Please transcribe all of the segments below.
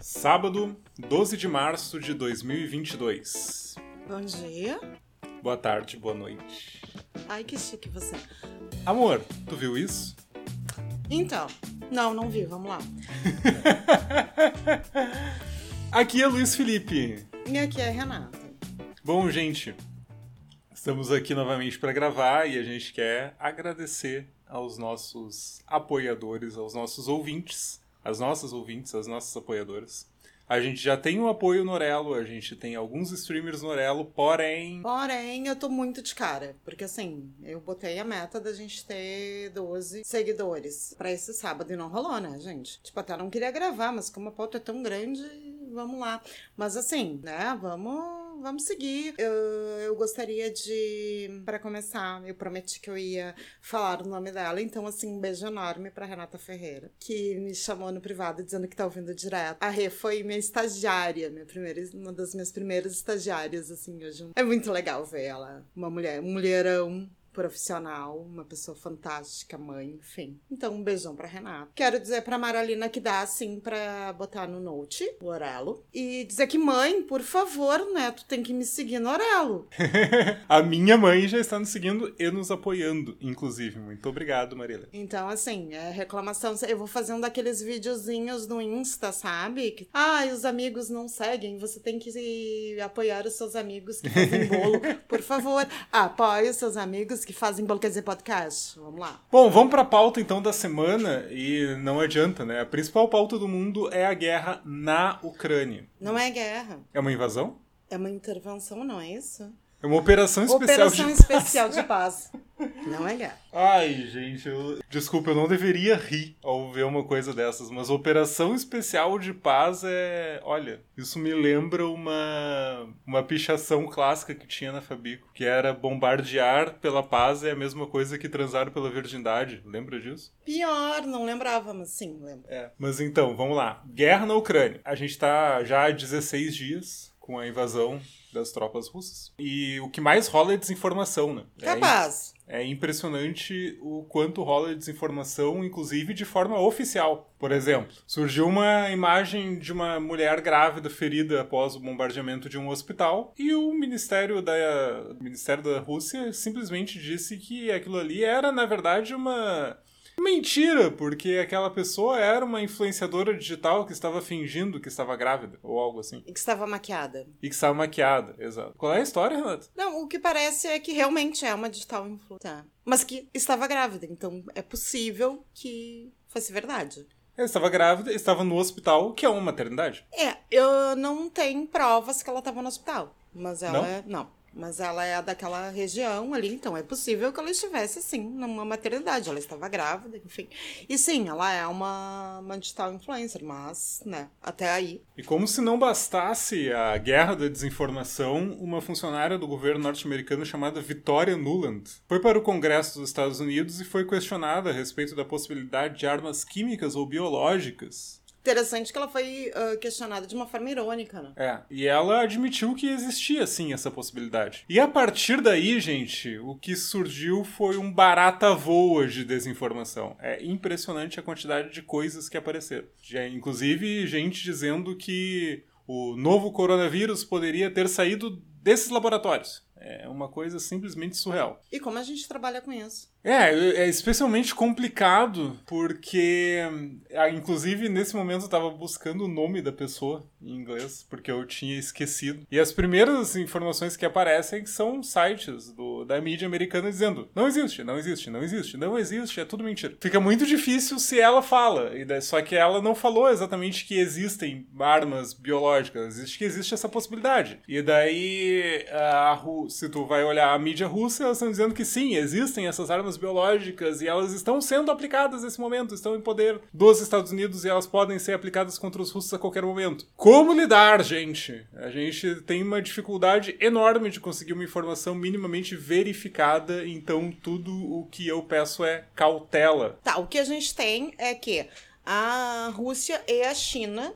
Sábado, 12 de março de 2022. Bom dia. Boa tarde, boa noite. Ai, que chique você. Amor, tu viu isso? Então, não, não vi, vamos lá. Aqui é Luiz Felipe. E aqui é Renata. Bom, gente, estamos aqui novamente para gravar e a gente quer agradecer aos nossos apoiadores, aos nossos ouvintes, às nossas ouvintes, às nossas apoiadoras. A gente já tem um apoio no Orelo, a gente tem alguns streamers no Orelo, porém. Porém, eu tô muito de cara. Porque assim, eu botei a meta da gente ter 12 seguidores pra esse sábado e não rolou, né, gente? Tipo, até não queria gravar, mas como a pauta é tão grande, vamos lá. Mas assim, né, vamos vamos seguir. Eu, eu gostaria de, para começar, eu prometi que eu ia falar o nome dela, então, assim, um beijo enorme para Renata Ferreira, que me chamou no privado dizendo que tá ouvindo direto. A Rê foi minha estagiária, minha primeira, uma das minhas primeiras estagiárias, assim, hoje. É muito legal ver ela, uma mulher, um mulherão profissional, uma pessoa fantástica, mãe, enfim. Então, um beijão pra Renata. Quero dizer pra Maralina que dá, assim, pra botar no note, o Orelo. E dizer que, mãe, por favor, né, tu tem que me seguir no Orelo. a minha mãe já está nos seguindo e nos apoiando, inclusive. Muito obrigado, Marília. Então, assim, é reclamação. Eu vou fazendo aqueles videozinhos no Insta, sabe? Que, ah, os amigos não seguem, você tem que apoiar os seus amigos que fazem bolo. por favor, apoie os seus amigos que fazem quer dizer, podcast. Vamos lá. Bom, vamos pra pauta então da semana e não adianta, né? A principal pauta do mundo é a guerra na Ucrânia. Não é guerra. É uma invasão? É uma intervenção, não é isso? É uma operação especial operação de especial de paz. Não é guerra. Ai, gente, eu... desculpa, eu não deveria rir ao ver uma coisa dessas, mas operação especial de paz é. Olha, isso me lembra uma, uma pichação clássica que tinha na Fabico, que era bombardear pela paz é a mesma coisa que transar pela virgindade. Lembra disso? Pior, não lembrava, mas sim, lembro. É. Mas então, vamos lá. Guerra na Ucrânia. A gente tá já há 16 dias com a invasão das tropas russas. E o que mais rola é desinformação, né? Capaz. É, é impressionante o quanto rola de desinformação, inclusive de forma oficial. Por exemplo, surgiu uma imagem de uma mulher grávida ferida após o bombardeamento de um hospital e o Ministério da, o Ministério da Rússia simplesmente disse que aquilo ali era, na verdade, uma Mentira, porque aquela pessoa era uma influenciadora digital que estava fingindo que estava grávida, ou algo assim. E que estava maquiada. E que estava maquiada, exato. Qual é a história, Renato? Não, o que parece é que realmente é uma digital influencer. Tá. Mas que estava grávida, então é possível que fosse verdade. Ela estava grávida, estava no hospital, que é uma maternidade. É, eu não tenho provas que ela estava no hospital. Mas ela. Não? É, não. Mas ela é daquela região ali, então é possível que ela estivesse, sim, numa maternidade. Ela estava grávida, enfim. E sim, ela é uma, uma digital influencer, mas, né, até aí. E como se não bastasse a guerra da desinformação, uma funcionária do governo norte-americano chamada Victoria Nuland foi para o Congresso dos Estados Unidos e foi questionada a respeito da possibilidade de armas químicas ou biológicas Interessante que ela foi uh, questionada de uma forma irônica, né? É, e ela admitiu que existia sim essa possibilidade. E a partir daí, gente, o que surgiu foi um barata voa de desinformação. É impressionante a quantidade de coisas que apareceram. Já, inclusive, gente dizendo que o novo coronavírus poderia ter saído desses laboratórios. É uma coisa simplesmente surreal. E como a gente trabalha com isso? É, é especialmente complicado porque, ah, inclusive, nesse momento eu estava buscando o nome da pessoa em inglês, porque eu tinha esquecido. E as primeiras informações que aparecem são sites do, da mídia americana dizendo: não existe, não existe, não existe, não existe, é tudo mentira. Fica muito difícil se ela fala, só que ela não falou exatamente que existem armas biológicas, existe que existe essa possibilidade. E daí, a, se tu vai olhar a mídia russa, elas estão dizendo que sim, existem essas armas biológicas e elas estão sendo aplicadas nesse momento, estão em poder dos Estados Unidos e elas podem ser aplicadas contra os russos a qualquer momento. Como lidar, gente? A gente tem uma dificuldade enorme de conseguir uma informação minimamente verificada, então tudo o que eu peço é cautela. Tá, o que a gente tem é que a Rússia e a China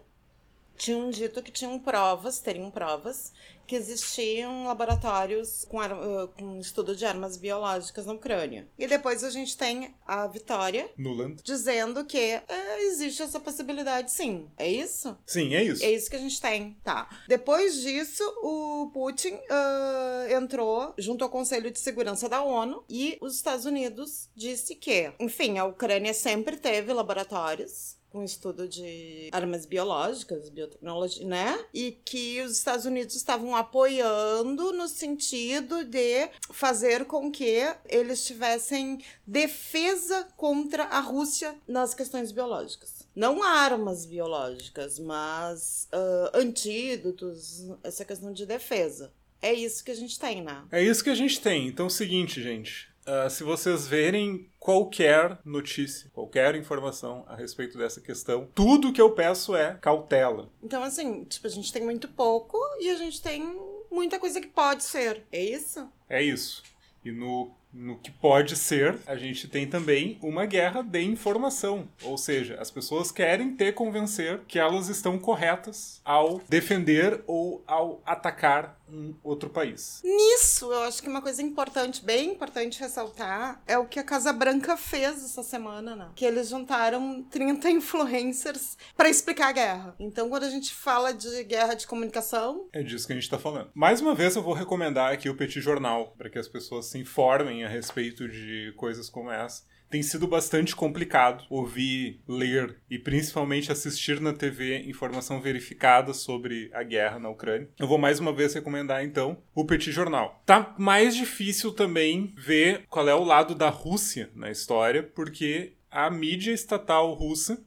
tinham dito que tinham provas, teriam provas, que existiam laboratórios com, uh, com estudo de armas biológicas na Ucrânia. E depois a gente tem a Vitória Nuland. dizendo que é, existe essa possibilidade sim. É isso? Sim, é isso. É isso que a gente tem. Tá. Depois disso, o Putin uh, entrou junto ao Conselho de Segurança da ONU e os Estados Unidos disse que, enfim, a Ucrânia sempre teve laboratórios com estudo de armas biológicas, biotecnologia, né? E que os Estados Unidos estavam apoiando no sentido de fazer com que eles tivessem defesa contra a Rússia nas questões biológicas. Não armas biológicas, mas uh, antídotos, essa questão de defesa. É isso que a gente tem, né? É isso que a gente tem. Então é o seguinte, gente. Uh, se vocês verem qualquer notícia, qualquer informação a respeito dessa questão, tudo que eu peço é cautela. Então, assim, tipo, a gente tem muito pouco e a gente tem muita coisa que pode ser. É isso? É isso. E no no que pode ser, a gente tem também uma guerra de informação. Ou seja, as pessoas querem te convencer que elas estão corretas ao defender ou ao atacar um outro país. Nisso, eu acho que uma coisa importante, bem importante ressaltar, é o que a Casa Branca fez essa semana, né? Que eles juntaram 30 influencers para explicar a guerra. Então, quando a gente fala de guerra de comunicação. É disso que a gente tá falando. Mais uma vez, eu vou recomendar aqui o Petit Jornal, para que as pessoas se informem a respeito de coisas como essa. Tem sido bastante complicado ouvir, ler e principalmente assistir na TV informação verificada sobre a guerra na Ucrânia. Eu vou mais uma vez recomendar então o Petit Jornal. Tá mais difícil também ver qual é o lado da Rússia na história, porque a mídia estatal russa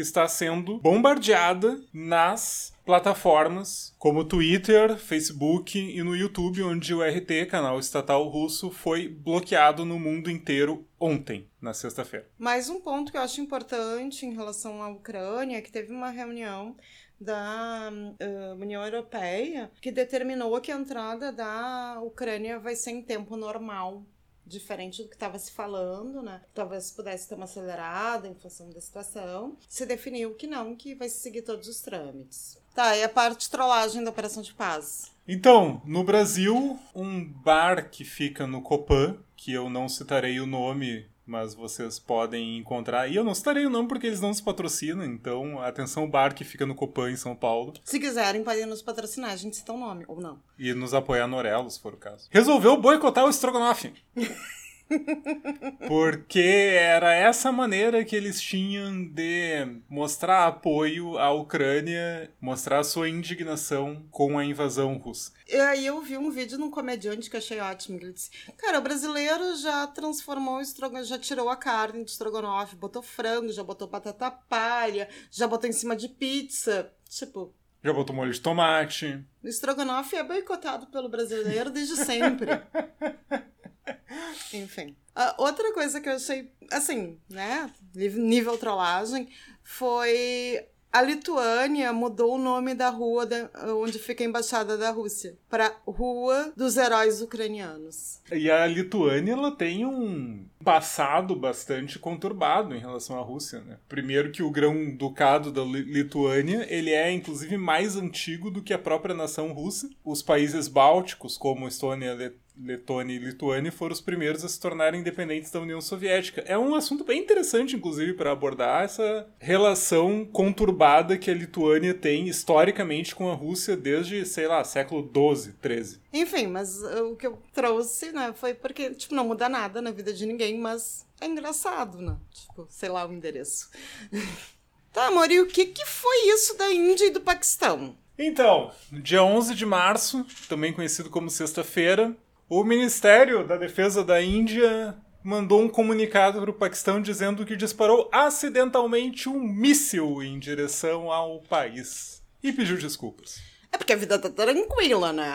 está sendo bombardeada nas plataformas como Twitter, Facebook e no YouTube, onde o RT, canal estatal russo, foi bloqueado no mundo inteiro ontem, na sexta-feira. Mais um ponto que eu acho importante em relação à Ucrânia é que teve uma reunião da uh, União Europeia que determinou que a entrada da Ucrânia vai ser em tempo normal diferente do que estava se falando, né? Talvez pudesse ter uma acelerada em função da situação. Se definiu que não, que vai seguir todos os trâmites. Tá, e a parte de trollagem da Operação de Paz? Então, no Brasil, um bar que fica no Copan, que eu não citarei o nome mas vocês podem encontrar. E eu não citarei o nome porque eles não nos patrocinam, então atenção bar que fica no Copan em São Paulo. Se quiserem, podem nos patrocinar, a gente cita o um nome, ou não. E nos apoiar no Orelo, se for o caso. Resolveu boicotar o Strogonoff. Porque era essa maneira que eles tinham de mostrar apoio à Ucrânia, mostrar sua indignação com a invasão russa. E aí eu vi um vídeo num comediante que achei ótimo. Ele disse: Cara, o brasileiro já transformou o estrogonofe, já tirou a carne de estrogonofe, botou frango, já botou batata palha, já botou em cima de pizza. Tipo, já botou molho de tomate. O estrogonofe é boicotado pelo brasileiro desde sempre. Enfim. Uh, outra coisa que eu achei, assim, né, nível trollagem, foi a Lituânia mudou o nome da rua de, onde fica a embaixada da Rússia para Rua dos Heróis Ucranianos. E a Lituânia ela tem um passado bastante conturbado em relação à Rússia, né? Primeiro que o grão-ducado da Lituânia, ele é inclusive mais antigo do que a própria nação russa. Os países bálticos, como Estônia, Letônia e Lituânia foram os primeiros a se tornarem independentes da União Soviética. É um assunto bem interessante, inclusive, para abordar essa relação conturbada que a Lituânia tem historicamente com a Rússia desde, sei lá, século XII, XIII. Enfim, mas o que eu trouxe, né, foi porque, tipo, não muda nada na vida de ninguém, mas é engraçado, né? Tipo, sei lá o endereço. tá, amor, e o que, que foi isso da Índia e do Paquistão? Então, no dia 11 de março, também conhecido como sexta-feira, o Ministério da Defesa da Índia mandou um comunicado para o Paquistão dizendo que disparou acidentalmente um míssil em direção ao país e pediu desculpas. É porque a vida tá tranquila, né?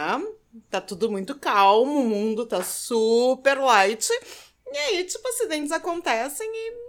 Tá tudo muito calmo, o mundo tá super light. E aí, tipo, acidentes acontecem e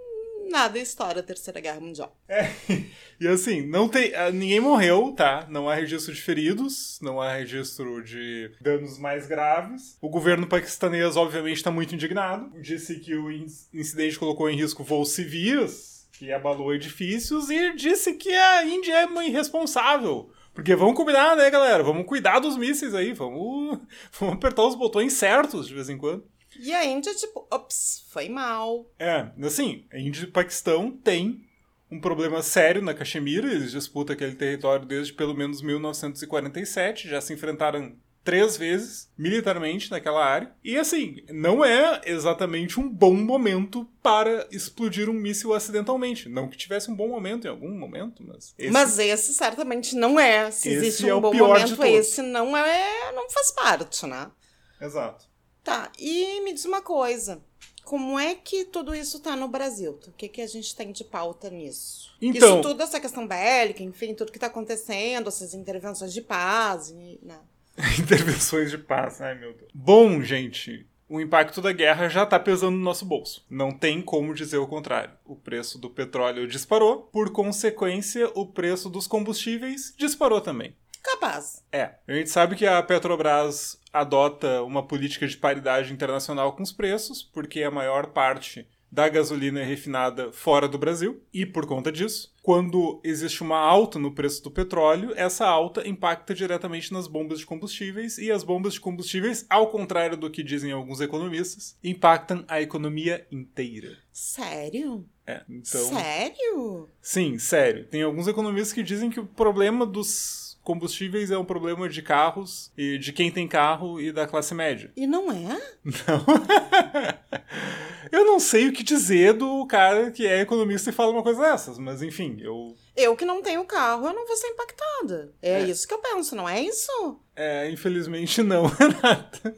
nada estoura a Terceira Guerra Mundial. É, e assim, não tem. Ah, ninguém morreu, tá? Não há registro de feridos, não há registro de danos mais graves. O governo paquistanês, obviamente, está muito indignado. Disse que o incidente colocou em risco voos civis que abalou edifícios e disse que a Índia é irresponsável. Porque vamos combinar, né, galera? Vamos cuidar dos mísseis aí, vamos, vamos apertar os botões certos de vez em quando. E a Índia, tipo, ops, foi mal. É, assim, a Índia e o Paquistão têm um problema sério na Caxemira, eles disputam aquele território desde pelo menos 1947, já se enfrentaram três vezes militarmente naquela área. E assim, não é exatamente um bom momento para explodir um míssil acidentalmente. Não que tivesse um bom momento em algum momento, mas. Esse, mas esse certamente não é. Se existe é um bom momento, esse não é. não faz parte, né? Exato. Tá, e me diz uma coisa. Como é que tudo isso tá no Brasil? O que, que a gente tem de pauta nisso? Então, isso tudo, essa questão bélica, enfim, tudo que tá acontecendo, essas intervenções de paz, e, né? Intervenções de paz, ai meu Deus. Bom, gente, o impacto da guerra já está pesando no nosso bolso. Não tem como dizer o contrário. O preço do petróleo disparou, por consequência, o preço dos combustíveis disparou também. Capaz. É. A gente sabe que a Petrobras adota uma política de paridade internacional com os preços, porque a maior parte da gasolina é refinada fora do Brasil, e por conta disso, quando existe uma alta no preço do petróleo, essa alta impacta diretamente nas bombas de combustíveis, e as bombas de combustíveis, ao contrário do que dizem alguns economistas, impactam a economia inteira. Sério? É, então. Sério? Sim, sério. Tem alguns economistas que dizem que o problema dos combustíveis é um problema de carros e de quem tem carro e da classe média. E não é? Não. eu não sei o que dizer do cara que é economista e fala uma coisa dessas, mas enfim, eu. Eu que não tenho carro, eu não vou ser impactada. É, é. isso que eu penso, não é isso? É, infelizmente não, Renata.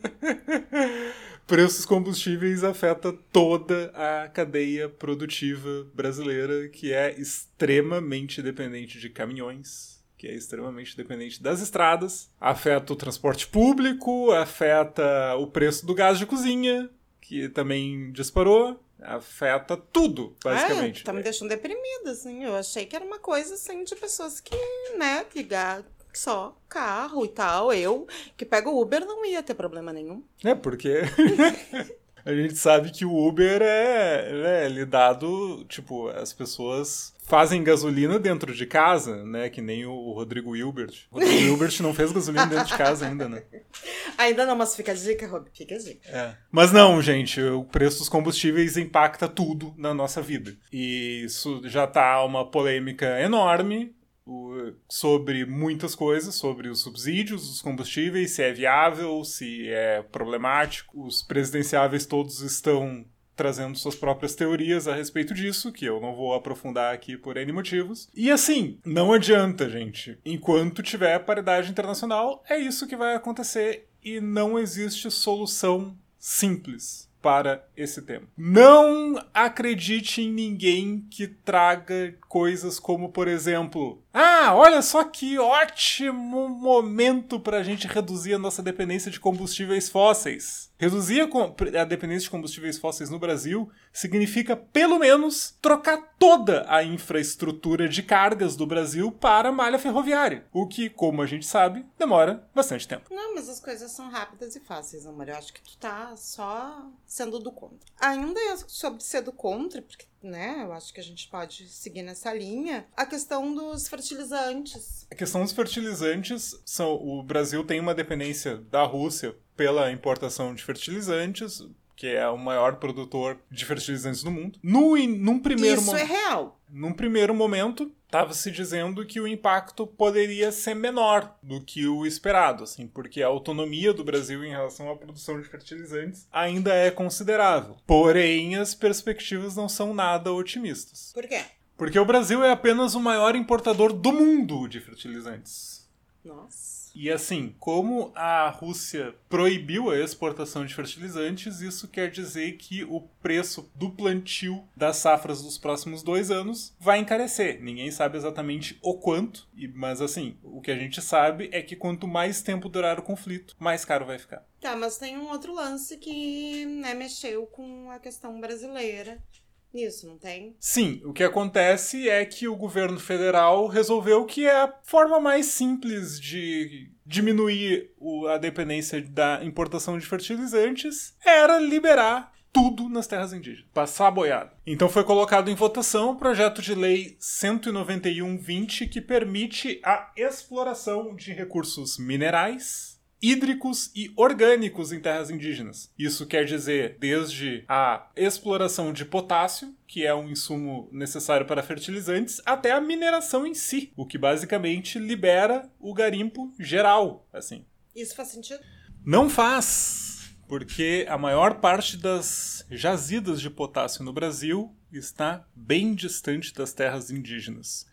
preços combustíveis afeta toda a cadeia produtiva brasileira, que é extremamente dependente de caminhões, que é extremamente dependente das estradas, afeta o transporte público, afeta o preço do gás de cozinha, que também disparou, afeta tudo, basicamente. É, tá me deixando deprimida, assim. Eu achei que era uma coisa, assim, de pessoas que, né, que só carro e tal. Eu, que pego Uber, não ia ter problema nenhum. É, porque... a gente sabe que o Uber é, é lidado, tipo, as pessoas fazem gasolina dentro de casa, né? Que nem o Rodrigo Hilbert. O Rodrigo Hilbert não fez gasolina dentro de casa ainda, né? Ainda não, mas fica a dica, Rob. Fica a dica. É. Mas não, gente, o preço dos combustíveis impacta tudo na nossa vida. E isso já tá uma polêmica enorme sobre muitas coisas, sobre os subsídios dos combustíveis, se é viável, se é problemático. Os presidenciáveis todos estão trazendo suas próprias teorias a respeito disso, que eu não vou aprofundar aqui por N motivos. E assim, não adianta, gente. Enquanto tiver paridade internacional, é isso que vai acontecer e não existe solução simples para esse tema. Não acredite em ninguém que traga coisas como, por exemplo, ah, olha só que ótimo momento para a gente reduzir a nossa dependência de combustíveis fósseis. Reduzir a dependência de combustíveis fósseis no Brasil significa, pelo menos, trocar toda a infraestrutura de cargas do Brasil para malha ferroviária. O que, como a gente sabe, demora bastante tempo. Não, mas as coisas são rápidas e fáceis, amor. Eu acho que tu tá só sendo do contra. Ainda é sobre ser do contra, porque né? Eu acho que a gente pode seguir nessa linha. A questão dos fertilizantes. A questão dos fertilizantes são o Brasil tem uma dependência da Rússia pela importação de fertilizantes, que é o maior produtor de fertilizantes do mundo. No, num primeiro Isso é real. Num primeiro momento, estava se dizendo que o impacto poderia ser menor do que o esperado, assim, porque a autonomia do Brasil em relação à produção de fertilizantes ainda é considerável. Porém, as perspectivas não são nada otimistas. Por quê? Porque o Brasil é apenas o maior importador do mundo de fertilizantes. Nossa. E assim, como a Rússia proibiu a exportação de fertilizantes, isso quer dizer que o preço do plantio das safras dos próximos dois anos vai encarecer. Ninguém sabe exatamente o quanto, mas assim, o que a gente sabe é que quanto mais tempo durar o conflito, mais caro vai ficar. Tá, mas tem um outro lance que né, mexeu com a questão brasileira não tem? Sim, o que acontece é que o governo federal resolveu que é a forma mais simples de diminuir a dependência da importação de fertilizantes era liberar tudo nas terras indígenas. Passar a boiada. Então foi colocado em votação o projeto de lei 191-20 que permite a exploração de recursos minerais, hídricos e orgânicos em terras indígenas. Isso quer dizer desde a exploração de potássio, que é um insumo necessário para fertilizantes, até a mineração em si, o que basicamente libera o garimpo geral, assim. Isso faz sentido? Não faz, porque a maior parte das jazidas de potássio no Brasil está bem distante das terras indígenas.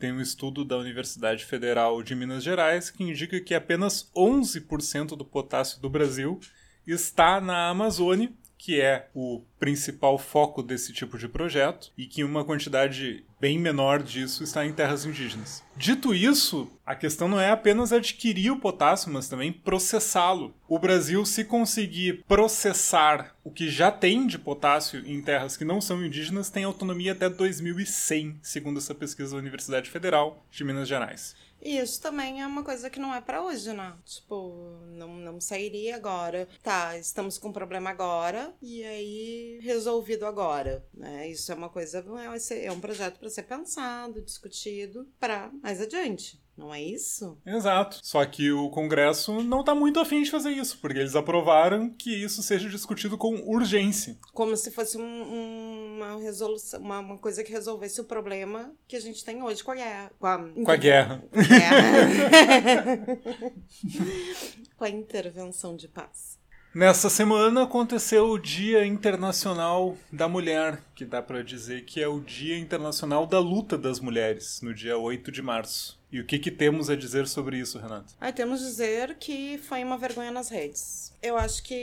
Tem um estudo da Universidade Federal de Minas Gerais que indica que apenas 11% do potássio do Brasil está na Amazônia, que é o principal foco desse tipo de projeto, e que uma quantidade bem menor disso está em terras indígenas. Dito isso, a questão não é apenas adquirir o potássio, mas também processá-lo. O Brasil, se conseguir processar o que já tem de potássio em terras que não são indígenas, tem autonomia até 2100, segundo essa pesquisa da Universidade Federal de Minas Gerais. E isso também é uma coisa que não é para hoje, né? Tipo, não, não sairia agora. Tá, estamos com um problema agora e aí resolvido agora, né? Isso é uma coisa, é, é um projeto para ser pensado, discutido para mais adiante. Não é isso? Exato. Só que o Congresso não está muito afim de fazer isso, porque eles aprovaram que isso seja discutido com urgência. Como se fosse um, um, uma resolução, uma, uma, coisa que resolvesse o problema que a gente tem hoje com a guerra. Com a, com a guerra. guerra. com a intervenção de paz. Nessa semana aconteceu o Dia Internacional da Mulher, que dá para dizer que é o Dia Internacional da Luta das Mulheres, no dia 8 de março. E o que, que temos a dizer sobre isso, Renato? Ah, temos a dizer que foi uma vergonha nas redes. Eu acho que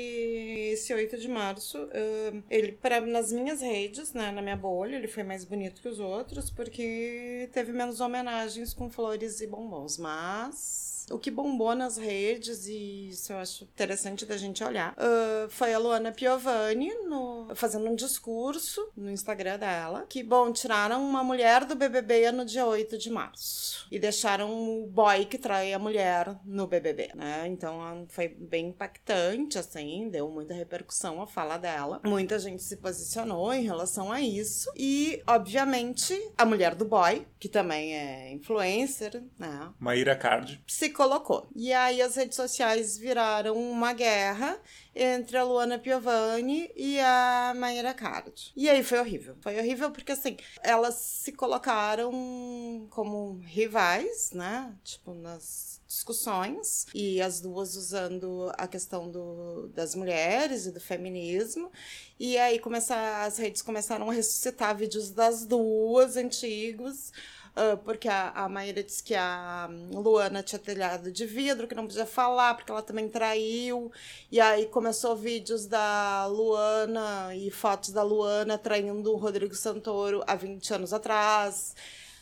esse 8 de março, uh, ele, pra, nas minhas redes, né, na minha bolha, ele foi mais bonito que os outros, porque teve menos homenagens com flores e bombons. Mas o que bombou nas redes, e isso eu acho interessante da gente olhar, uh, foi a Luana Piovani no, fazendo um discurso no Instagram dela, que, bom, tiraram uma mulher do BBB no dia 8 de março. E deixaram o boy que trai a mulher no BBB, né? Então foi bem impactante, assim, deu muita repercussão a fala dela. Muita gente se posicionou em relação a isso. E, obviamente, a mulher do boy, que também é influencer, né? Maíra Card. Colocou. E aí as redes sociais viraram uma guerra entre a Luana Piovani e a Maíra Card. E aí foi horrível. Foi horrível porque, assim, elas se colocaram como rivais, né? Tipo, nas discussões e as duas usando a questão do, das mulheres e do feminismo e aí começar, as redes começaram a ressuscitar vídeos das duas antigos Uh, porque a, a Maíra disse que a Luana tinha telhado de vidro, que não podia falar, porque ela também traiu. E aí começou vídeos da Luana e fotos da Luana traindo o Rodrigo Santoro há 20 anos atrás.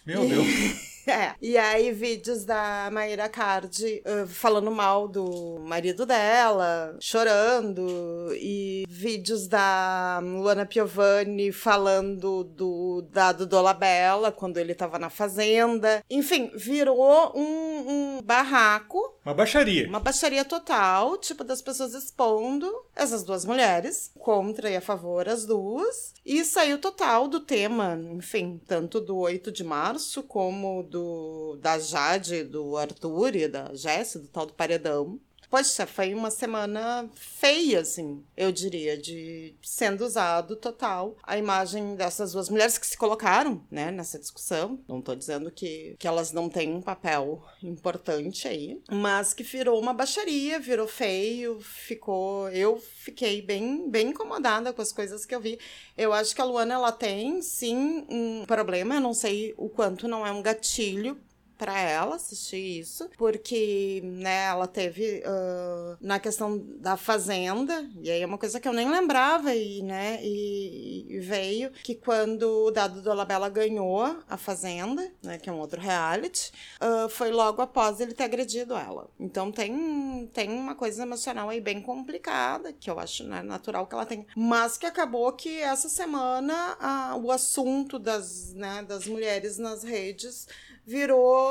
Meu e... Deus! É. E aí, vídeos da Maíra Cardi uh, falando mal do marido dela, chorando. E vídeos da Luana Piovani falando do dado Dolabella quando ele tava na fazenda. Enfim, virou um, um barraco. Uma baixaria. Uma baixaria total, tipo, das pessoas expondo essas duas mulheres, contra e a favor as duas. E saiu total do tema, enfim, tanto do 8 de março como do do, da Jade, do Arthur e da Jéssica, do tal do Paredão. Poxa, foi uma semana feia, assim, eu diria, de sendo usado total a imagem dessas duas mulheres que se colocaram, né, nessa discussão. Não tô dizendo que, que elas não têm um papel importante aí, mas que virou uma baixaria, virou feio, ficou. Eu fiquei bem, bem incomodada com as coisas que eu vi. Eu acho que a Luana, ela tem, sim, um problema, eu não sei o quanto não é um gatilho para ela assistir isso, porque, né, ela teve uh, na questão da fazenda, e aí é uma coisa que eu nem lembrava, e, né, e, e veio que quando o Dado Dolabella ganhou a fazenda, né, que é um outro reality, uh, foi logo após ele ter agredido ela. Então tem, tem uma coisa emocional aí bem complicada, que eu acho né, natural que ela tenha, mas que acabou que essa semana uh, o assunto das, né, das mulheres nas redes virou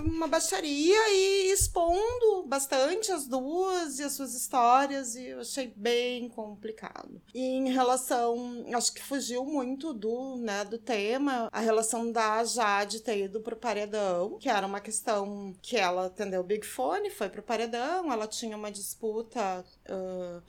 uma baixaria e expondo bastante as duas e as suas histórias e eu achei bem complicado. E em relação, acho que fugiu muito do, né, do tema, a relação da Jade ter ido pro paredão, que era uma questão que ela atendeu o Big Fone, foi pro paredão, ela tinha uma disputa uh,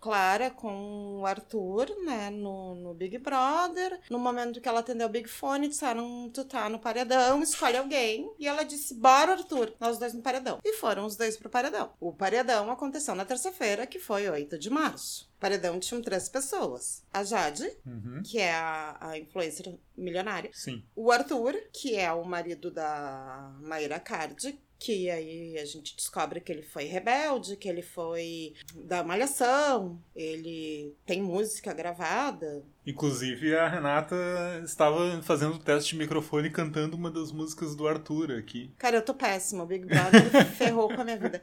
clara com o Arthur, né, no, no Big Brother. No momento que ela atendeu o Big Fone, disseram: Tu tá no paredão, escolhe alguém. E ela disse: Bora, Arthur, nós dois no paredão. E foram os dois pro paredão. O paredão aconteceu na terça-feira, que foi 8 de março. Paredão tinha três pessoas. A Jade, Uhum. que é a, a influencer milionária. Sim. O Arthur, que é o marido da Mayra Card, que aí a gente descobre que ele foi rebelde, que ele foi da malhação, ele tem música gravada. Inclusive, a Renata estava fazendo o teste de microfone cantando uma das músicas do Arthur aqui. Cara, eu tô péssima, o Big Brother ferrou com a minha vida.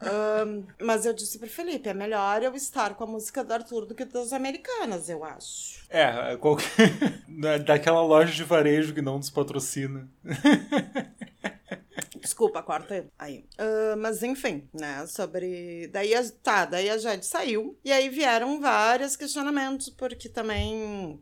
Ahn, mas eu disse pro Felipe, é melhor eu estar com a música do Arthur do que das americanas, eu acho. É, qualquer... da- daquela loja de varejo que não nos patrocina. Desculpa, corta aí. Ah, mas enfim, né? Sobre. Daí a... tá, daí a Jade saiu. E aí vieram vários questionamentos, porque também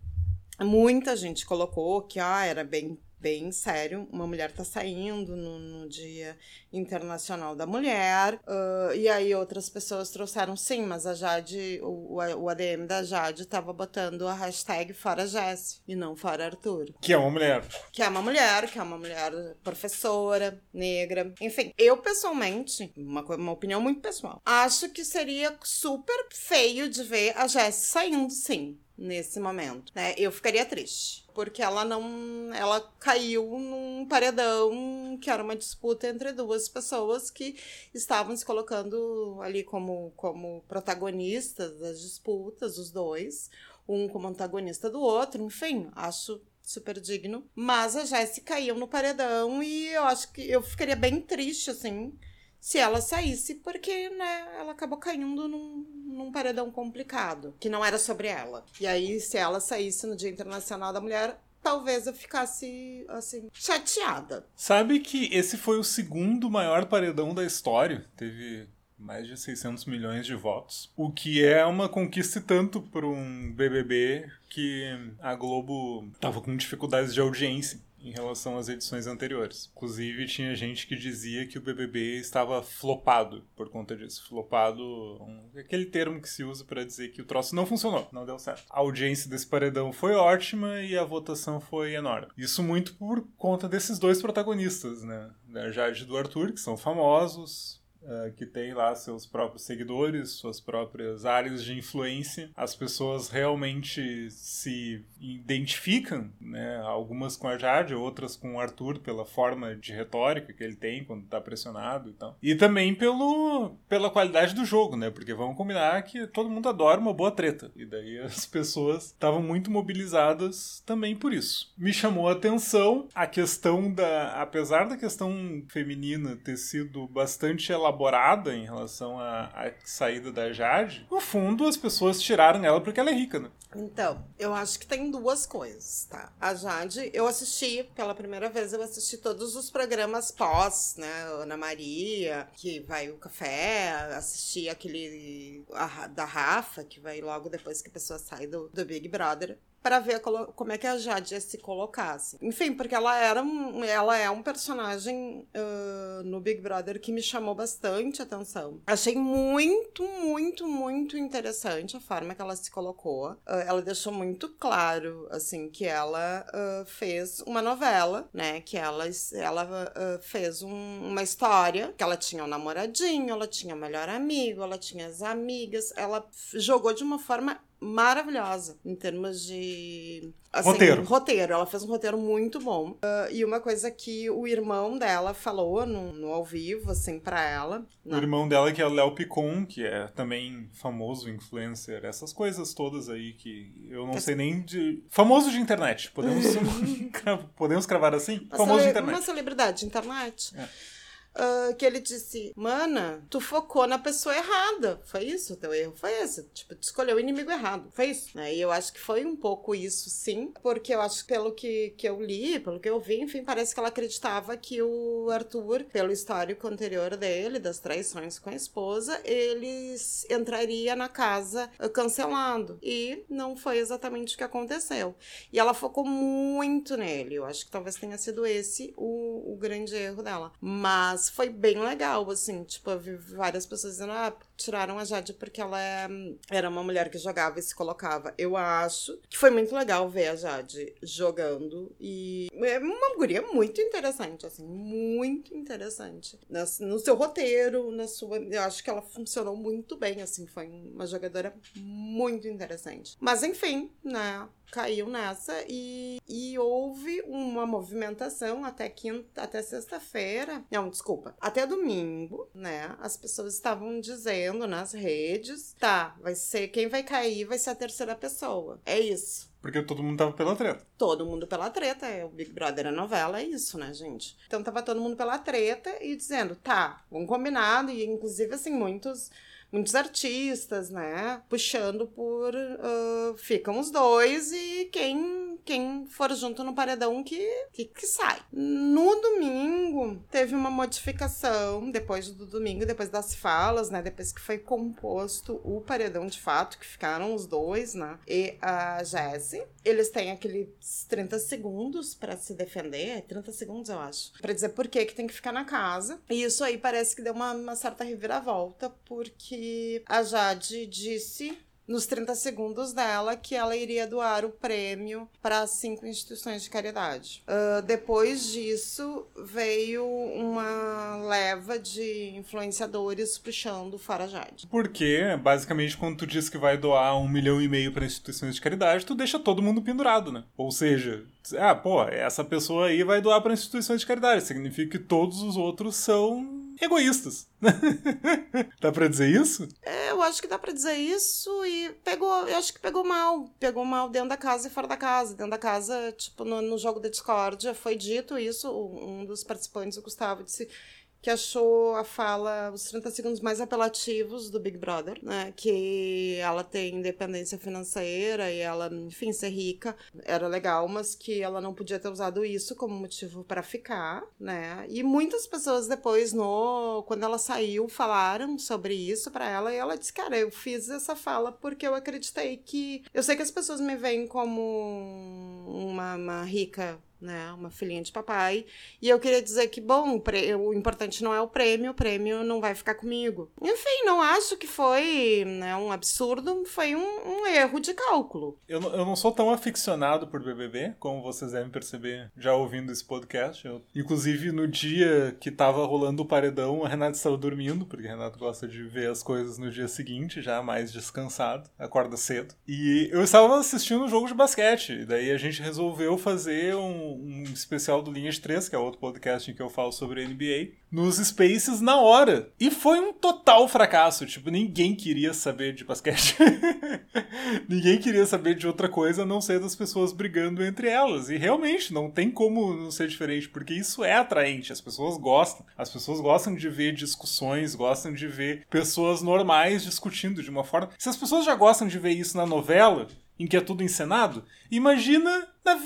muita gente colocou que ah, era bem. Bem sério, uma mulher tá saindo no, no Dia Internacional da Mulher, ah, e aí outras pessoas trouxeram sim, mas a Jade, o, o ADM da Jade tava botando a hashtag Fora Jesse e não Fora Arthur Que é uma mulher. que é uma mulher, que é uma mulher professora, negra. Enfim, eu pessoalmente, uma, uma opinião muito pessoal, acho que seria super feio de ver a Jessie saindo, sim, nesse momento, né? Eu ficaria triste. Porque ela não. Ela caiu num paredão que era uma disputa entre duas pessoas que estavam se colocando ali como, como protagonistas das disputas, os dois um como antagonista do outro, enfim, acho super digno. Mas a Jessie caiu no paredão e eu acho que eu ficaria bem triste, assim, se ela saísse, porque, né, ela acabou caindo num, num paredão complicado, que não era sobre ela. E aí, se ela saísse no Dia Internacional da Mulher, talvez eu ficasse, assim, chateada. Sabe que esse foi o segundo maior paredão da história? Teve mais de 600 milhões de votos. O que é uma conquista tanto para um BBB que a Globo tava com dificuldades de audiência em relação às edições anteriores. Inclusive, tinha gente que dizia que o BBB estava flopado por conta disso. Flopado, um- aquele termo que se usa para dizer que o troço não funcionou, não deu certo. A audiência desse paredão foi ótima e a votação foi enorme. Isso muito por conta desses dois protagonistas, né? Da Jade e do Arthur, que são famosos, eh, que tem lá seus próprios seguidores, suas próprias áreas de influência. As pessoas realmente se identificam, né? Algumas com a Jade, outras com o Arthur pela forma de retórica que ele tem quando tá pressionado e tal. E também pelo, pela qualidade do jogo, né? Porque vamos combinar que todo mundo adora uma boa treta. E daí as pessoas estavam muito mobilizadas também por isso. Me chamou a atenção a questão da. Apesar da questão feminina ter sido bastante elaborada em relação à, saída da Jade, no fundo as pessoas tiraram ela porque ela é rica, né? Então, eu acho que tem duas coisas, tá? A Jade, eu assisti pela primeira vez, eu assisti todos os programas pós, né? Ana Maria, que vai o café, assisti aquele a da Rafa, que vai logo depois que a pessoa sai do, do Big Brother. Pra ver como é que a Jade ia se colocasse. Enfim, porque ela era um, ela é um personagem ah, no Big Brother que me chamou bastante atenção. Achei muito, muito, muito interessante a forma que ela se colocou. Ah, ela deixou muito claro, assim, que ela ah, fez uma novela, né? Que ela, ela fez um- uma história, que ela tinha um namoradinho, ela tinha o melhor amigo, ela tinha as amigas. Ela jogou de uma forma maravilhosa em termos de assim, Roteiro. roteiro ela fez um roteiro muito bom Ah, e uma coisa que o irmão dela falou no, no ao vivo assim pra ela O na- irmão dela, que é o Léo Picon, que é também famoso influencer, essas coisas todas aí que eu não sei nem de. Famoso de internet. Podemos, podemos cravar assim? uma, Famoso de internet. uma celebridade de internet É. uh, que ele disse: Mana, tu focou na pessoa errada. Foi isso? O teu erro foi esse. Tipo, tu escolheu o inimigo errado. Foi isso. Né? E eu acho que foi um pouco isso, sim. Porque eu acho que pelo que, que eu li, pelo que eu vi, enfim, parece que ela acreditava que o Arthur, pelo histórico anterior dele, das traições com a esposa, eles entraria na casa cancelando. E não foi exatamente o que aconteceu. E ela focou muito nele. Eu acho que talvez tenha sido esse o, o grande erro dela. Mas foi bem legal, assim. Tipo, eu vi várias pessoas dizendo, ah, tiraram a Jade porque ela é, era uma mulher que jogava e se colocava. Eu acho que foi muito legal ver a Jade jogando. E é uma guria muito interessante, assim. Muito interessante. no seu roteiro, na sua. Eu acho que ela funcionou muito bem, assim. Foi uma jogadora muito interessante. Mas enfim, né? caiu nessa e, e houve uma movimentação até quinta, até sexta-feira. Não, desculpa, até domingo, né? As pessoas estavam dizendo nas redes, tá, vai ser quem vai cair vai ser a terceira pessoa. É isso. Porque todo mundo tava pela treta. Todo mundo pela treta. É, o Big Brother é novela, é isso, né, gente? Então tava todo mundo pela treta e dizendo, tá, vamos combinado. E inclusive, assim, muitos muitos artistas, né? Puxando por. Uh, ficam os dois e quem for junto no paredão que, que, que sai. No domingo, teve uma modificação, depois do domingo, depois das falas, né? Depois que foi composto o paredão de fato, que ficaram os dois, né? E a Jessie. Eles têm aqueles 30 segundos para se defender, 30 segundos, eu acho, para dizer por que, que tem que ficar na casa. E isso aí parece que deu uma, uma certa reviravolta, porque que a Jade disse nos 30 segundos dela que ela iria doar o prêmio para cinco instituições de caridade. Uh, depois disso, veio uma leva de influenciadores puxando o Farajade. Porque, basicamente, quando tu diz que vai doar um milhão e meio para instituições de caridade, tu deixa todo mundo pendurado, né? Ou seja, ah, pô, essa pessoa aí vai doar para instituições de caridade. Significa que todos os outros são egoístas. dá pra dizer isso? É, eu acho que dá pra dizer isso e pegou, eu acho que pegou mal. Pegou mal dentro da casa e fora da casa. Dentro da casa, tipo, no, no jogo da Discord, foi dito isso, um dos participantes, o Gustavo, disse que achou a fala, os 30 segundos mais apelativos do Big Brother, né? Que ela tem independência financeira e ela, enfim, ser rica era legal, mas que ela não podia ter usado isso como motivo para ficar, né? E muitas pessoas depois, no quando ela saiu, falaram sobre isso para ela e ela disse: Cara, eu fiz essa fala porque eu acreditei que. Eu sei que as pessoas me veem como uma, uma rica né? Uma filhinha de papai. E eu queria dizer que, bom, o importante não é o prêmio, o prêmio não vai ficar comigo. Enfim, não acho que foi né, um absurdo, foi um, um erro de cálculo. Eu, eu não sou tão aficionado por BBB, como vocês devem perceber já ouvindo esse podcast. Eu, inclusive, no dia que tava rolando o paredão, a Renata estava dormindo, porque a Renata gosta de ver as coisas no dia seguinte, já mais descansado, acorda cedo. E eu estava assistindo um jogo de basquete, daí a gente resolveu fazer um um especial do Linhas 3, que é outro podcast em que eu falo sobre NBA, nos Spaces na hora. E foi um total fracasso. Tipo, ninguém queria saber de basquete. ninguém queria saber de outra coisa a não ser das pessoas brigando entre elas. E realmente, não tem como não ser diferente, porque isso é atraente. As pessoas gostam. As pessoas gostam de ver discussões, gostam de ver pessoas normais discutindo de uma forma. Se as pessoas já gostam de ver isso na novela, em que é tudo encenado, imagina na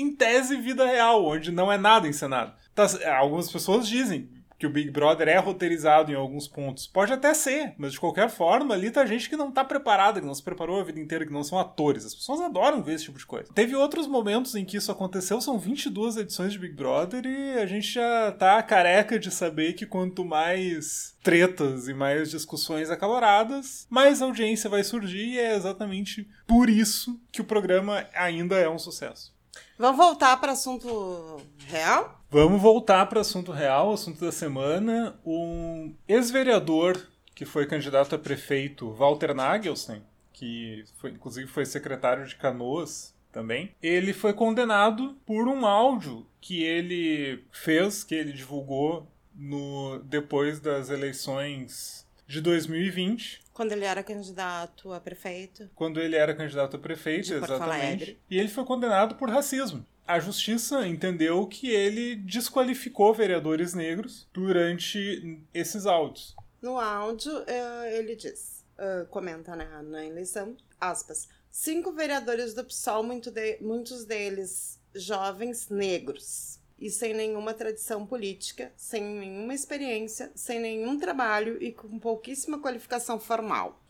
em tese, vida real, onde não é nada encenado. Tá, algumas pessoas dizem que o Big Brother é roteirizado em alguns pontos. Pode até ser, mas de qualquer forma, ali tá gente que não tá preparada, que não se preparou a vida inteira, que não são atores. As pessoas adoram ver esse tipo de coisa. Teve outros momentos em que isso aconteceu, são 22 edições de Big Brother e a gente já tá careca de saber que quanto mais tretas e mais discussões acaloradas, mais audiência vai surgir e é exatamente por isso que o programa ainda é um sucesso. Vamos voltar para assunto real? Vamos voltar para assunto real, assunto da semana. Um ex-vereador que foi candidato a prefeito, Walter Nagelsen, que foi, inclusive foi secretário de Canoas também, ele foi condenado por um áudio que ele fez, que ele divulgou no depois das eleições de 2020 quando ele era candidato a prefeito. Quando ele era candidato a prefeito, exatamente. E ele foi condenado por racismo. a justiça entendeu que ele desqualificou vereadores negros durante esses áudios. No áudio, uh, ele diz, uh, comenta né, na eleição, aspas, cinco vereadores do PSOL, muito de, muitos deles jovens negros e sem nenhuma tradição política, sem nenhuma experiência, sem nenhum trabalho e com pouquíssima qualificação formal.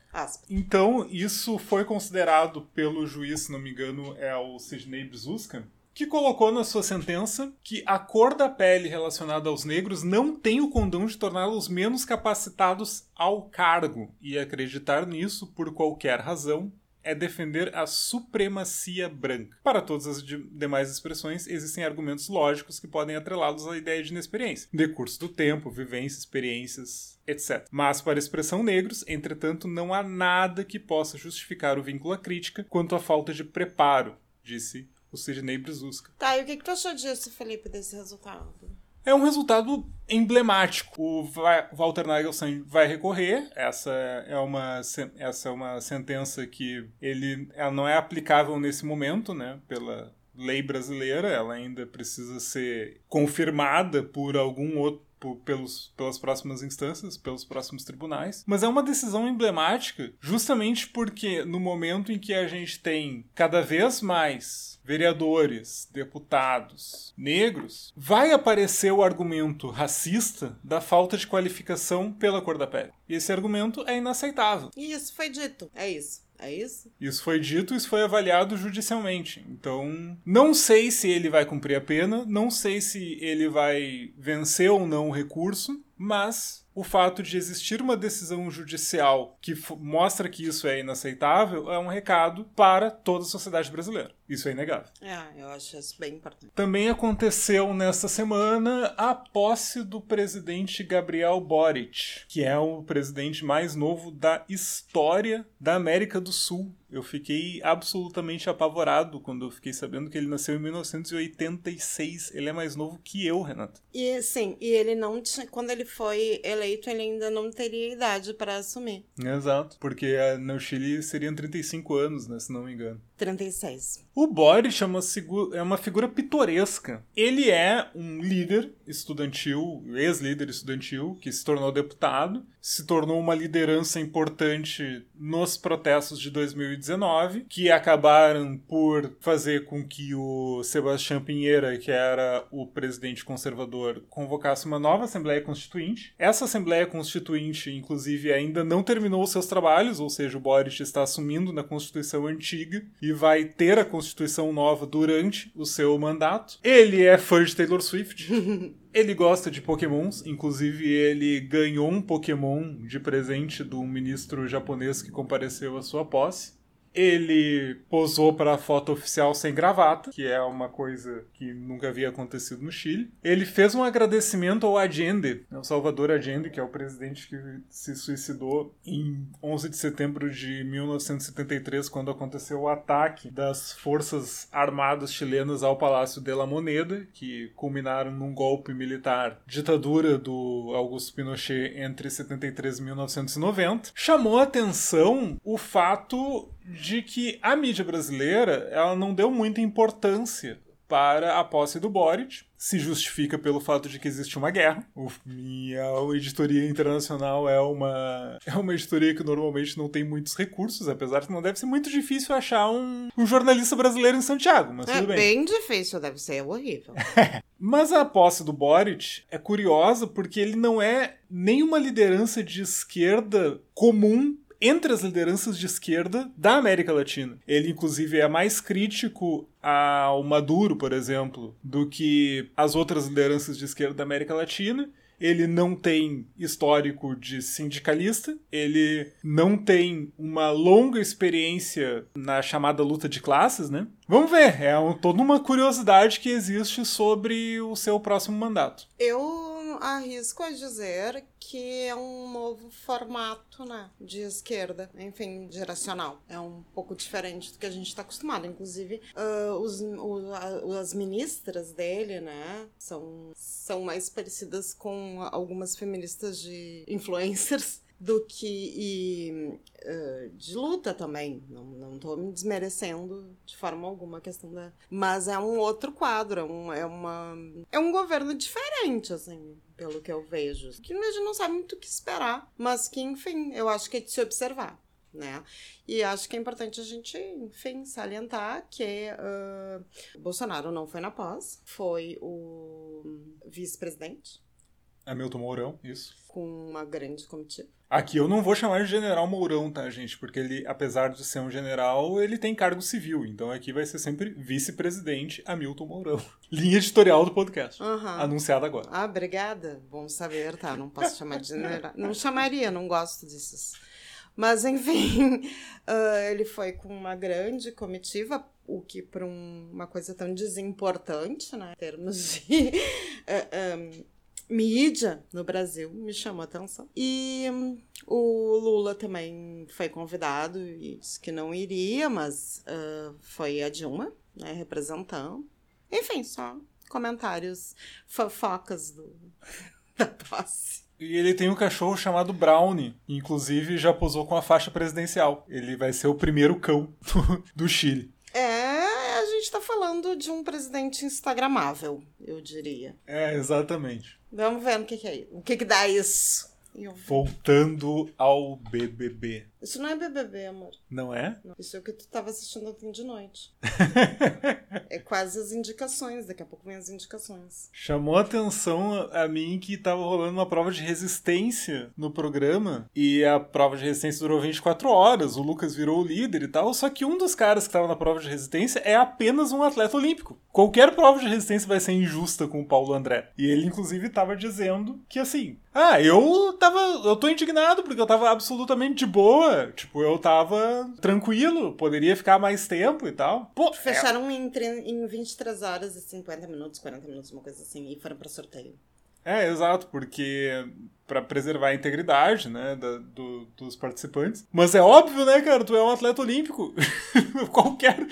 Então, isso foi considerado pelo juiz, se não me engano, é o Sidney Brzuska, que colocou na sua sentença que a cor da pele relacionada aos negros não tem o condão de torná-los menos capacitados ao cargo, e acreditar nisso por qualquer razão é defender a supremacia branca. Para todas as demais expressões, existem argumentos lógicos que podem atrelá-los à ideia de inexperiência, decurso do tempo, vivência, experiências, etc. Mas para a expressão negros, entretanto, não há nada que possa justificar o vínculo à crítica quanto à falta de preparo, disse o Sidney Brzuska. Tá, e o que, que tu achou disso, Felipe, desse resultado? É um resultado emblemático. O Walter Nagelstein vai recorrer. Essa é uma, essa é uma sentença que ele, ela não é aplicável nesse momento, né? Pela lei brasileira, ela ainda precisa ser confirmada por algum outro pelos, pelas próximas instâncias, pelos próximos tribunais. Mas é uma decisão emblemática justamente porque no momento em que a gente tem cada vez mais vereadores, deputados negros, vai aparecer o argumento racista da falta de qualificação pela cor da pele. E esse argumento é inaceitável. E isso foi dito. É isso. É isso? Isso foi dito, isso foi avaliado judicialmente. Então, não sei se ele vai cumprir a pena, não sei se ele vai vencer ou não o recurso, mas o fato de existir uma decisão judicial que mostra que isso é inaceitável é um recado para toda a sociedade brasileira. Isso é inegável. É, eu acho isso bem importante. Também aconteceu nesta semana a posse do presidente Gabriel Boric, que é o presidente mais novo da história da América do Sul. Eu fiquei absolutamente apavorado quando eu fiquei sabendo que ele nasceu em 1986. Ele é mais novo que eu, Renato. E sim, e ele não tinha, quando ele foi eleito, ele ainda não teria idade para assumir. Exato, porque eh, no Chile seriam 35 anos, né, se não me engano. 36. O Boris é uma, é uma figura pitoresca. Ele é um líder estudantil, ex-líder estudantil, que se tornou deputado, se tornou uma liderança importante nos protestos de 2019, que acabaram por fazer com que o Sebastião Pinheira, que era o presidente conservador, convocasse uma nova Assembleia Constituinte. Essa Assembleia Constituinte, inclusive, ainda não terminou seus trabalhos, ou seja, o Boris está assumindo na Constituição antiga e vai ter a Constituição nova durante o seu mandato. Ele é fã de Taylor Swift. Ele gosta de pokémons, inclusive ele ganhou um pokémon de presente do ministro japonês que compareceu à sua posse. Ele posou para a foto oficial sem gravata, que é uma coisa que nunca havia acontecido no Chile. Ele fez um agradecimento ao Allende, ao Salvador Allende, que é o presidente que se suicidou em 11 de setembro de 1973, quando aconteceu o ataque das forças armadas chilenas ao Palácio de la Moneda, que culminaram num golpe militar, ditadura do Augusto Pinochet entre 73 e 1990. Chamou a atenção o fato de que a mídia brasileira ela não deu muita importância para a posse do Boric. Se justifica pelo fato de que existe uma guerra. O, minha editoria internacional é uma, é uma editoria que normalmente não tem muitos recursos, apesar que não deve ser muito difícil achar um, um jornalista brasileiro em Santiago, mas é tudo bem. É bem difícil, deve ser horrível. mas a posse do Boric é curiosa porque ele não é nenhuma liderança de esquerda comum entre as lideranças de esquerda da América Latina. Ele, inclusive, é mais crítico ao Maduro, por exemplo, do que as outras lideranças de esquerda da América Latina ele não tem histórico de sindicalista, ele não tem uma longa experiência na chamada luta de classes, né? Vamos ver, é um, toda uma curiosidade que existe sobre o seu próximo mandato. Eu arrisco a dizer que é um novo formato né, de esquerda, enfim, geracional. É um pouco diferente do que a gente está acostumado. Inclusive, uh, os, o, as ministras dele, né, são, são mais parecidas com algumas feministas de influencers do que. E, uh, de luta também. Não, não tô me desmerecendo de forma alguma a questão da. Mas é um outro quadro, é, um, é uma. É um governo diferente, assim, pelo que eu vejo. Que a gente não sabe muito o que esperar, mas que, enfim, eu acho que é de se observar. Né? E acho que é importante a gente, enfim, salientar que uh, Bolsonaro não foi na pós, foi o vice-presidente. Hamilton Mourão, isso. Com uma grande comitiva. Aqui eu não vou chamar de General Mourão, tá, gente? Porque ele, apesar de ser um general, ele tem cargo civil. Então aqui vai ser sempre vice-presidente Hamilton Mourão. Linha editorial do podcast. Uhum. Anunciada agora. Ah, obrigada. Bom saber, tá? Não posso chamar de general. Não chamaria, não gosto disso. Mas, enfim, uh, ele foi com uma grande comitiva, o que para um, uma coisa tão desimportante, né, em termos de uh, um, mídia no Brasil, me chamou a atenção. E um, o Lula também foi convidado e disse que não iria, mas uh, foi a Dilma, né, representando. Enfim, só comentários fofocas do, da posse. E ele tem um cachorro chamado Brownie. Inclusive, já posou com a faixa presidencial. Ele vai ser o primeiro cão do, do Chile. É, a gente tá falando de um presidente instagramável, eu diria. É, exatamente. Vamos ver o que, que é. O que, que dá isso. Eu... Voltando ao BBB. Isso não é BBB, amor. Não é? Não. Isso é o que tu estava assistindo ontem de noite. é quase as indicações, daqui a pouco vem as indicações. Chamou a atenção a mim que estava rolando uma prova de resistência no programa e a prova de resistência durou 24 horas, o Lucas virou o líder e tal, só que um dos caras que estava na prova de resistência é apenas um atleta olímpico. Qualquer prova de resistência vai ser injusta com o Paulo André. E ele inclusive estava dizendo que assim, ah, eu tava, eu tô indignado porque eu tava absolutamente de boa boa. Tipo, eu tava tranquilo, poderia ficar mais tempo e tal. Pô, Fecharam é... em, em 23 horas e 50 minutos, 40 minutos, uma coisa assim, e foram pra sorteio. É, exato, porque para preservar a integridade, né, da, do, dos participantes. Mas é óbvio, né, cara, tu é um atleta olímpico. qualquer,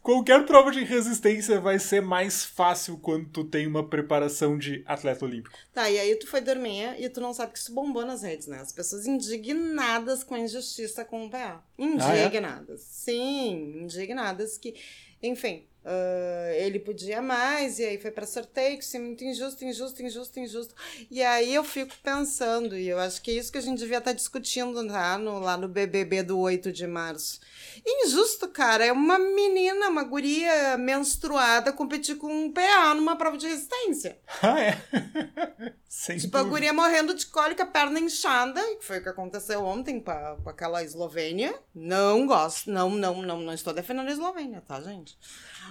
qualquer prova de resistência vai ser mais fácil quando tu tem uma preparação de atleta olímpico. Tá, e aí tu foi dormir e tu não sabe que isso bombou nas redes, né? As pessoas indignadas com a injustiça com o PA. Indignadas. Ah, é? Sim, indignadas que... Enfim, Uh, ele podia mais, e aí foi para sorteio, que isso é muito injusto, injusto, injusto, injusto. E aí eu fico pensando, e eu acho que é isso que a gente devia estar tá discutindo tá? no, lá no BBB do 8 de março. Injusto, cara, é uma menina, uma guria menstruada competir com um PA numa prova de resistência. Ah, é? Sem tipo, dúvida. a guria morrendo de cólica, perna inchada, que foi o que aconteceu ontem com aquela Eslovênia. Não gosto, não, não, não, não estou defendendo a Eslovênia, tá, gente?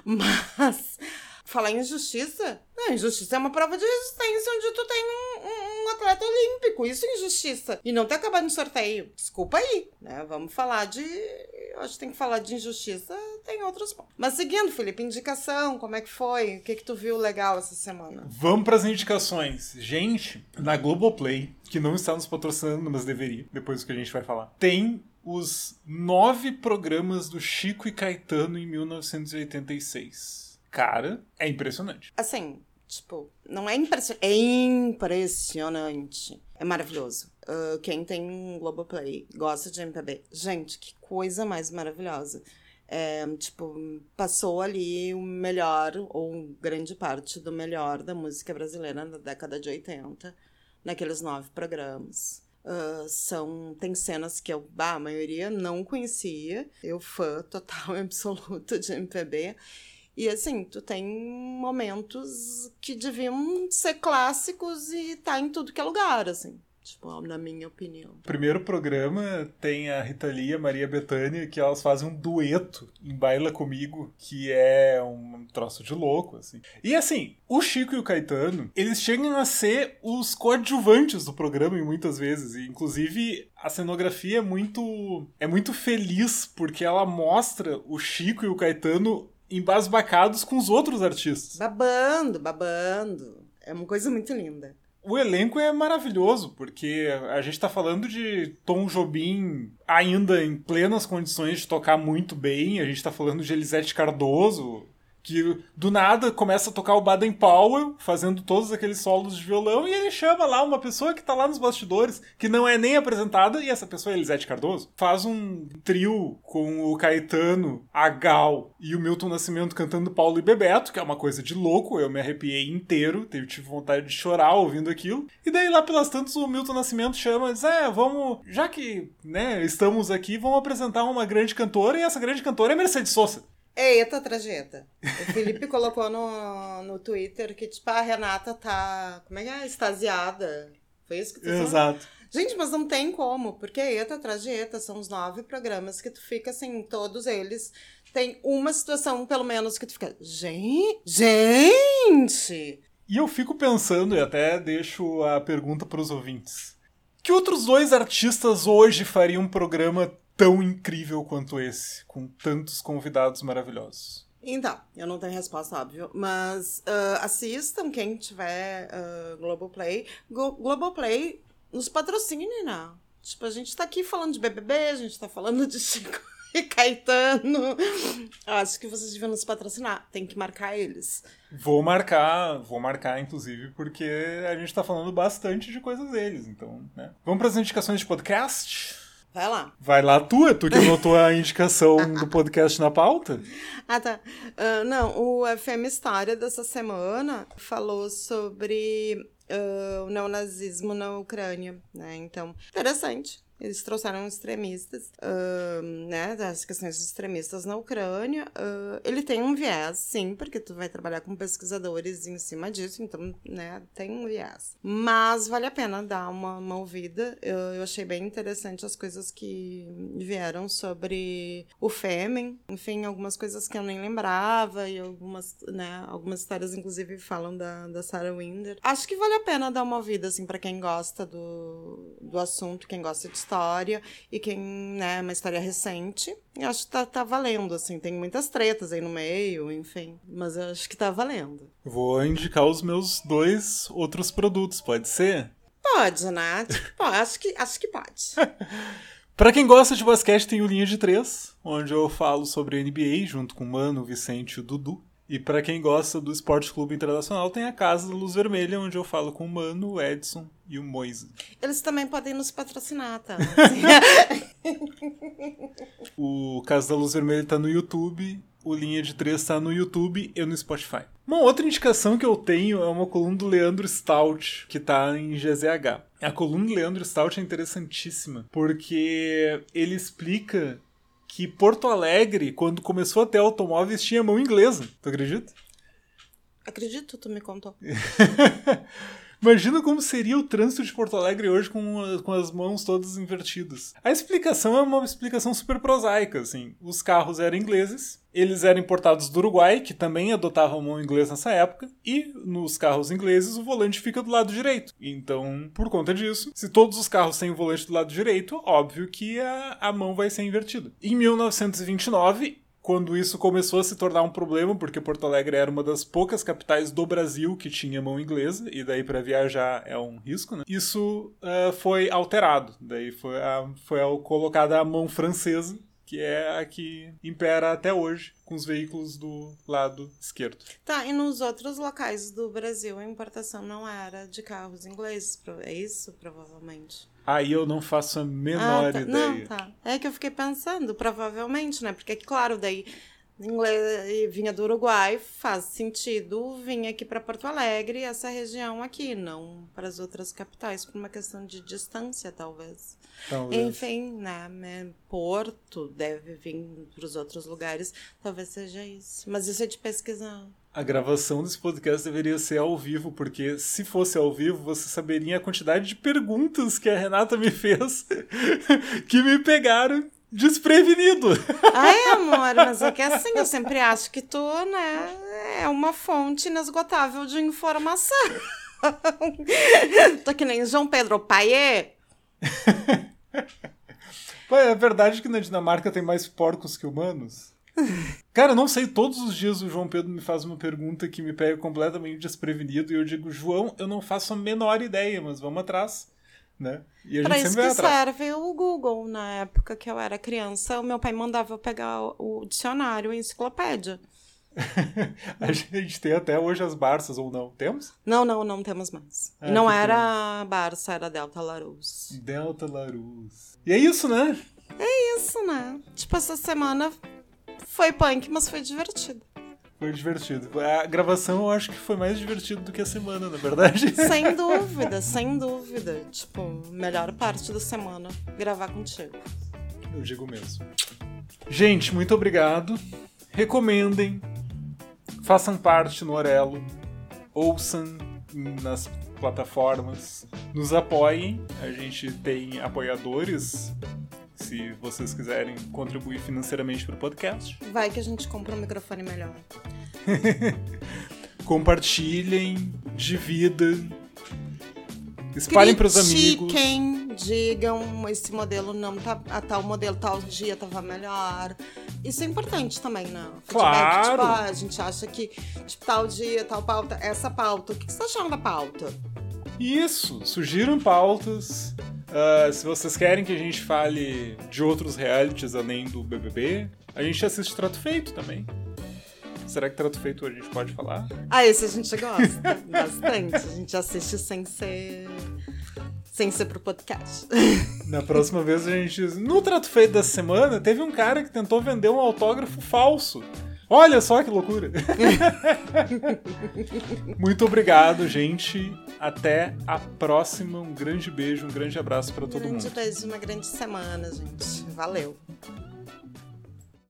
Mas falar em injustiça, não, injustiça é uma prova de resistência onde tu tem um, um, um, atleta olímpico. Isso é injustiça. E não ter acabado no sorteio. Desculpa aí, né? Vamos falar de. Eu acho que tem que falar de injustiça, tem outros pontos. Mas seguindo, Felipe, indicação, como é que foi? O que, que tu viu legal essa semana? Vamos para as indicações. Gente, na Globoplay, que não está nos patrocinando, mas deveria, depois do que a gente vai falar, tem os nove programas do Chico e Caetano em 1986. Cara, é impressionante. Assim, tipo, não é impressionante. É impressionante. É maravilhoso. Uh, quem tem um Globoplay gosta de MPB. Gente, que coisa mais maravilhosa. É, tipo, passou ali o melhor, ou grande parte do melhor da música brasileira na década de 80, naqueles nove programas. Uh, são tem cenas que eu, bah, a maioria não conhecia. Eu fã total e absoluto de MPB. E assim, tu tem momentos que deviam ser clássicos e tá em tudo que é lugar, assim. Tipo, na minha opinião. Primeiro programa tem a Rita Lee e a Maria Bethânia, que elas fazem um dueto em Baila Comigo, que é um troço de louco, assim. E assim, o Chico e o Caetano, eles chegam a ser os coadjuvantes do programa muitas vezes. E, inclusive, a cenografia é muito, é muito feliz, porque ela mostra o Chico e o Caetano embasbacados com os outros artistas. Babando, babando. É uma coisa muito linda. O elenco é maravilhoso, porque a gente tá falando de Tom Jobim ainda em plenas condições de tocar muito bem, a gente tá falando de Elisete Cardoso, que do nada começa a tocar o Baden Powell, fazendo todos aqueles solos de violão, e ele chama lá uma pessoa que tá lá nos bastidores, que não é nem apresentada, e essa pessoa é Elisete Cardoso. Faz um trio com o Caetano, a Gal e o Milton Nascimento cantando Paulo e Bebeto, que é uma coisa de louco, eu me arrepiei inteiro, tive vontade de chorar ouvindo aquilo. E daí lá pelas tantas o Milton Nascimento chama e diz: É, vamos, já que né, estamos aqui, vamos apresentar uma grande cantora, e essa grande cantora é Mercedes Sosa. Eita, trajeta. O Felipe colocou no, no Twitter que, tipo, a Renata tá. Como é que é? Extasiada. Foi isso que tu falou? Exato. Gente, mas não tem como, porque Eita atrás de Eta são os nove programas que tu fica assim, todos eles tem uma situação, pelo menos, que tu fica. Gente! Gente! E eu fico pensando, e até deixo a pergunta para os ouvintes: que outros dois artistas hoje fariam um programa tão incrível quanto esse, com tantos convidados maravilhosos? Então, eu não tenho resposta, óbvio, mas uh, assistam quem tiver uh, Globoplay. Go Globoplay nos patrocine, né? Tipo, a gente tá aqui falando de BBB, a gente tá falando de Chico e Caetano. Acho que vocês deviam nos patrocinar. Tem que marcar eles. Vou marcar, vou marcar, inclusive, porque a gente tá falando bastante de coisas deles, então, né? Vamos para as indicações de podcast? Vai lá. Vai lá tu, é tu que anotou a indicação do podcast na pauta? Ah, tá. Uh, não, o FM História dessa semana falou sobre uh, o neonazismo na Ucrânia, né? Então, interessante. Eles trouxeram extremistas, uh, né, das questões extremistas na Ucrânia. Uh, ele tem um viés, sim, porque tu vai trabalhar com pesquisadores em cima disso, então, né, tem um viés. Mas vale a pena dar uma, uma ouvida. Eu, eu achei bem interessante as coisas que vieram sobre o Fêmen, enfim, algumas coisas que eu nem lembrava e algumas, né, algumas histórias, inclusive, falam da, da Sarah Winder. Acho que vale a pena dar uma ouvida, assim, para quem gosta do, do assunto, quem gosta de história e quem, né, uma história recente. Eu acho que tá, tá valendo, assim, tem muitas tretas aí no meio, enfim, mas eu acho que tá valendo. Vou indicar os meus dois outros produtos, pode ser? Pode, né? Tipo, acho que, acho que pode. Pra quem gosta de basquete, tem o Linha de Três, onde eu falo sobre NBA junto com o Mano, o Vicente e o Dudu. E pra quem gosta do Esporte Clube Internacional, tem a Casa da Luz Vermelha, onde eu falo com o Mano, o Edson e o Moise. Eles também podem nos patrocinar, tá? O Casa da Luz Vermelha tá no YouTube, o Linha de Três tá no YouTube e no Spotify. Uma outra indicação que eu tenho é uma coluna do Leandro Stout, que tá em GZH. A coluna do Leandro Stout é interessantíssima, porque ele explica que Porto Alegre, quando começou a ter automóveis, tinha mão inglesa. Tu acredita? Acredito, tu me contou. Imagina como seria o trânsito de Porto Alegre hoje com, com as mãos todas invertidas. A explicação é uma explicação super prosaica, assim. Os carros eram ingleses, eles eram importados do Uruguai, que também adotava a mão inglesa nessa época, e nos carros ingleses o volante fica do lado direito. Então, por conta disso, se todos os carros têm o volante do lado direito, óbvio que a, a mão vai ser invertida. Em 1929, quando isso começou a se tornar um problema, porque Porto Alegre era uma das poucas capitais do Brasil que tinha mão inglesa, e daí para viajar é um risco, né? Isso ah, foi alterado. Daí foi, a, foi a- colocada a mão francesa, que é a que impera até hoje, com os veículos do lado esquerdo. Tá, e nos outros locais do Brasil a importação não era de carros ingleses, é isso, provavelmente? Aí eu não faço a menor tá. ideia. Não, tá. É que eu fiquei pensando, provavelmente, né? Porque, claro, daí inglês vinha do Uruguai, faz sentido vir aqui para Porto Alegre, essa região aqui, não para as outras capitais, por uma questão de distância, talvez. Talvez. Enfim, né? né, Porto deve vir para os outros lugares, talvez seja isso. Mas isso é de pesquisar. A gravação desse podcast deveria ser ao vivo, porque se fosse ao vivo, você saberia a quantidade de perguntas que a Renata me fez que me pegaram desprevenido. Ai, amor, mas é que assim, eu sempre acho que tu, né, é uma fonte inesgotável de informação. Tô que nem João Pedro Paier. É verdade que na Dinamarca tem mais porcos que humanos? Cara, eu não sei, todos os dias o João Pedro me faz uma pergunta que me pega completamente desprevenido e eu digo, João, eu não faço a menor ideia, mas vamos atrás, né? E a Pra gente isso que serve o Google. Na época que eu era criança, o meu pai mandava eu pegar o dicionário, a enciclopédia. a gente tem até hoje as Barças, ou não? Temos? Não, não, não temos mais. Ah, não era Barça, era Delta Larus. Delta Larus. E é isso, né? Isso, né? Tipo, essa semana foi punk, mas foi divertido. Foi divertido. A gravação eu acho que foi mais divertido do que a semana, na verdade. Sem dúvida, sem dúvida. Tipo, melhor parte da semana, gravar contigo. Eu digo mesmo. Gente, muito obrigado. Recomendem. Façam parte no Orelo. Ouçam nas plataformas. Nos apoiem. A gente tem apoiadores. Se vocês quiserem contribuir financeiramente para o podcast. Vai que a gente compra um microfone melhor. Compartilhem, dividam. Espalhem para os amigos. Digam esse modelo não tá. A tal modelo tal dia tava melhor. Isso é importante também, né? Feedback, Claro. Tipo, ah, a gente acha que tipo, tal dia, tal pauta, essa pauta. O que que você tá achando da pauta? Isso, sugiram pautas. Ah, se vocês querem que a gente fale de outros realities além do BBB, a gente assiste Trato Feito também. Será que Trato Feito a gente pode falar? Ah, esse a gente gosta bastante. A gente assiste sem ser. Sem ser pro podcast. Na próxima vez a gente. No Trato Feito dessa semana, teve um cara que tentou vender um autógrafo falso. Olha só que loucura! Muito obrigado, gente. Até a próxima. Um grande beijo, um grande abraço para todo grande mundo. beijo, uma grande semana, gente. Valeu.